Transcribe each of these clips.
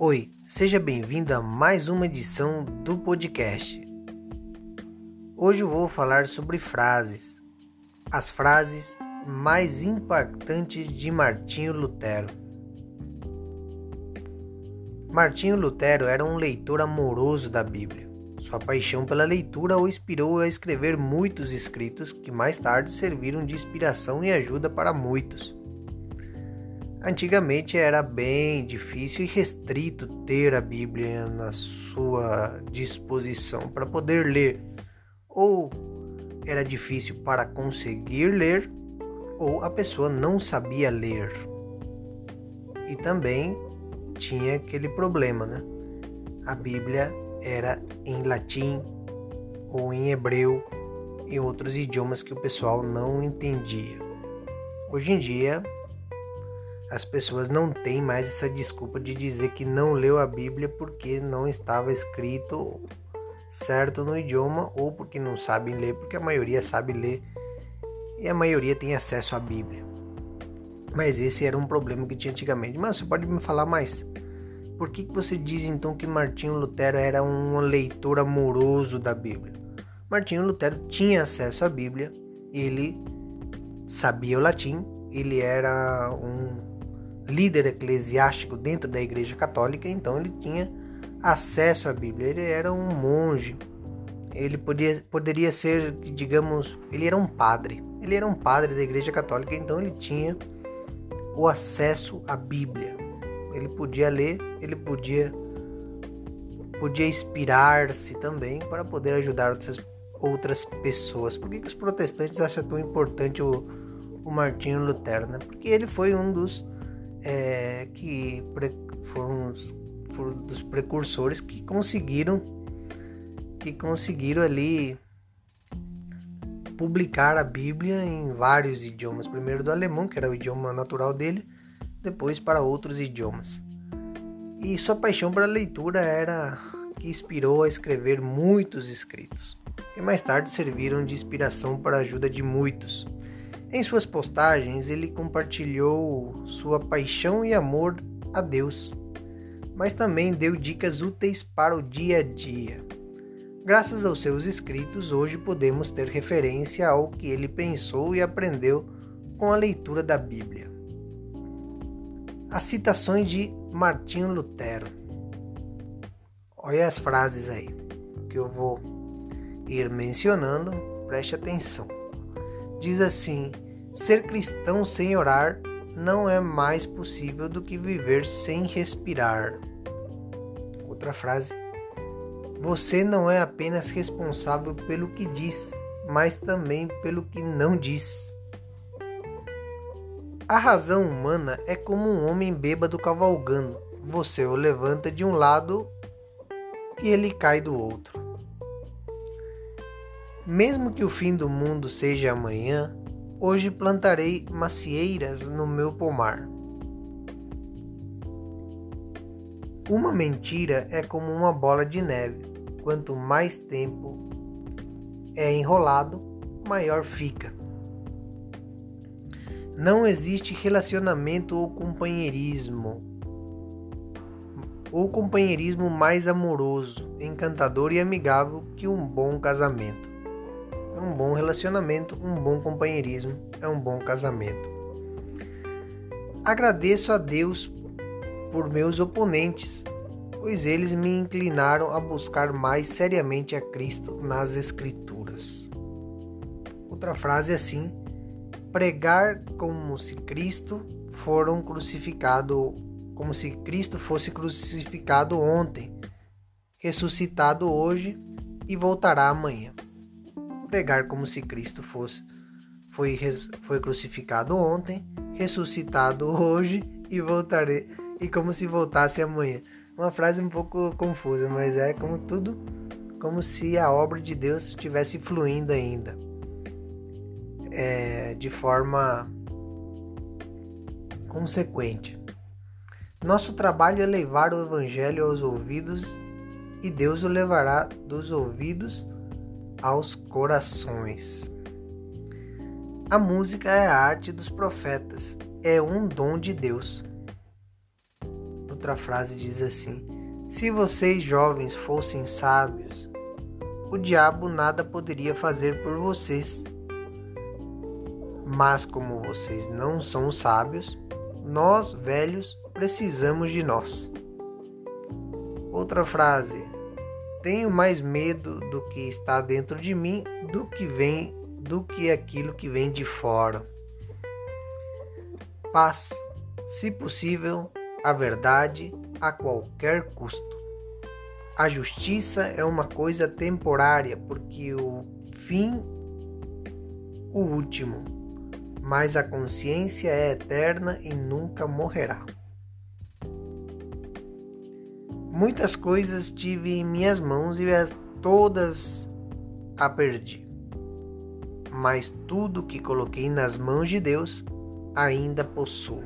Oi, seja bem-vindo a mais uma edição do podcast. Hoje eu vou falar sobre frases, as frases mais impactantes de Martinho Lutero. Martinho Lutero era um leitor amoroso da Bíblia. Sua paixão pela leitura o inspirou a escrever muitos escritos que mais tarde serviram de inspiração e ajuda para muitos. Antigamente era bem difícil e restrito ter a Bíblia na sua disposição para poder ler, ou era difícil para conseguir ler, ou a pessoa não sabia ler. E também tinha aquele problema, né? A Bíblia era em latim ou em hebreu e outros idiomas que o pessoal não entendia. Hoje em dia, as pessoas não têm mais essa desculpa de dizer que não leu a Bíblia porque não estava escrito certo no idioma ou porque não sabem ler, porque a maioria sabe ler e a maioria tem acesso à Bíblia. Mas esse era um problema que tinha antigamente. Mas você pode me falar mais? Por que você diz então que Martinho Lutero era um leitor amoroso da Bíblia? Martinho Lutero tinha acesso à Bíblia, ele sabia o latim, ele era um líder eclesiástico dentro da Igreja Católica, então ele tinha acesso à Bíblia. Ele era um monge. Ele podia, poderia ser, digamos, ele era um padre. Ele era um padre da Igreja Católica, então ele tinha o acesso à Bíblia. Ele podia ler, ele podia podia inspirar-se também para poder ajudar outras, outras pessoas. Por que, que os protestantes acham tão importante o, o Martinho Lutero? Né? Porque ele foi um dos é, que foram, foram dos precursores que conseguiram que conseguiram ali publicar a Bíblia em vários idiomas. Primeiro do alemão, que era o idioma natural dele, depois para outros idiomas. E sua paixão pela leitura era que inspirou a escrever muitos escritos, que mais tarde serviram de inspiração para a ajuda de muitos. Em suas postagens, ele compartilhou sua paixão e amor a Deus, mas também deu dicas úteis para o dia a dia. Graças aos seus escritos, hoje podemos ter referência ao que ele pensou e aprendeu com a leitura da Bíblia. As citações de Martinho Lutero. Olha as frases aí que eu vou ir mencionando, preste atenção diz assim: ser cristão sem orar não é mais possível do que viver sem respirar. Outra frase: você não é apenas responsável pelo que diz, mas também pelo que não diz. A razão humana é como um homem bêbado cavalgando. Você o levanta de um lado e ele cai do outro. Mesmo que o fim do mundo seja amanhã, hoje plantarei macieiras no meu pomar. Uma mentira é como uma bola de neve. Quanto mais tempo é enrolado, maior fica. Não existe relacionamento ou companheirismo ou companheirismo mais amoroso, encantador e amigável que um bom casamento é um bom relacionamento, um bom companheirismo, é um bom casamento. Agradeço a Deus por meus oponentes, pois eles me inclinaram a buscar mais seriamente a Cristo nas Escrituras. Outra frase é assim: pregar como se Cristo foram crucificado, como se Cristo fosse crucificado ontem, ressuscitado hoje e voltará amanhã pregar como se Cristo fosse foi, foi crucificado ontem, ressuscitado hoje e voltarei e como se voltasse amanhã. Uma frase um pouco confusa, mas é como tudo como se a obra de Deus estivesse fluindo ainda. É, de forma consequente. Nosso trabalho é levar o evangelho aos ouvidos e Deus o levará dos ouvidos aos corações. A música é a arte dos profetas, é um dom de Deus. outra frase diz assim: Se vocês jovens fossem sábios, o diabo nada poderia fazer por vocês. Mas como vocês não são sábios, nós velhos precisamos de nós. Outra frase: Tenho mais medo do que está dentro de mim do que vem do que aquilo que vem de fora. Paz, se possível, a verdade a qualquer custo. A justiça é uma coisa temporária, porque o fim o último, mas a consciência é eterna e nunca morrerá. Muitas coisas tive em minhas mãos e as todas a perdi. Mas tudo que coloquei nas mãos de Deus ainda possuo.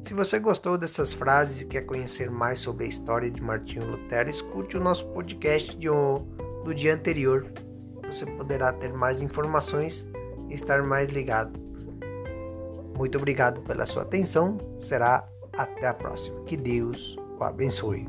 Se você gostou dessas frases e quer conhecer mais sobre a história de Martinho Lutero, escute o nosso podcast de, do dia anterior. Você poderá ter mais informações e estar mais ligado. Muito obrigado pela sua atenção. Será até a próxima. Que Deus o abençoe.